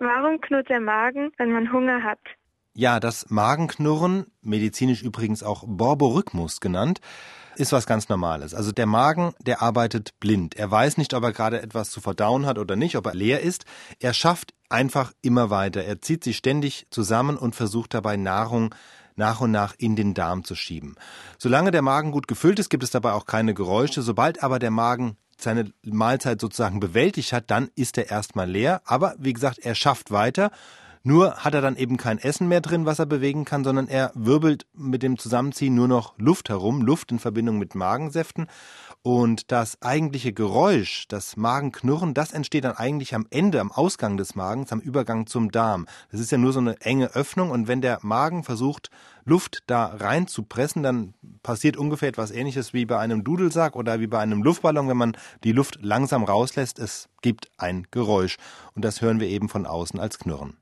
Warum knurrt der Magen, wenn man Hunger hat? Ja, das Magenknurren, medizinisch übrigens auch Borborhythmus genannt, ist was ganz Normales. Also der Magen, der arbeitet blind. Er weiß nicht, ob er gerade etwas zu verdauen hat oder nicht, ob er leer ist. Er schafft einfach immer weiter. Er zieht sich ständig zusammen und versucht dabei Nahrung nach und nach in den Darm zu schieben. Solange der Magen gut gefüllt ist, gibt es dabei auch keine Geräusche. Sobald aber der Magen seine Mahlzeit sozusagen bewältigt hat, dann ist er erstmal leer. Aber wie gesagt, er schafft weiter nur hat er dann eben kein Essen mehr drin, was er bewegen kann, sondern er wirbelt mit dem Zusammenziehen nur noch Luft herum, Luft in Verbindung mit Magensäften. Und das eigentliche Geräusch, das Magenknurren, das entsteht dann eigentlich am Ende, am Ausgang des Magens, am Übergang zum Darm. Das ist ja nur so eine enge Öffnung und wenn der Magen versucht, Luft da rein zu pressen, dann passiert ungefähr etwas ähnliches wie bei einem Dudelsack oder wie bei einem Luftballon, wenn man die Luft langsam rauslässt. Es gibt ein Geräusch und das hören wir eben von außen als Knurren.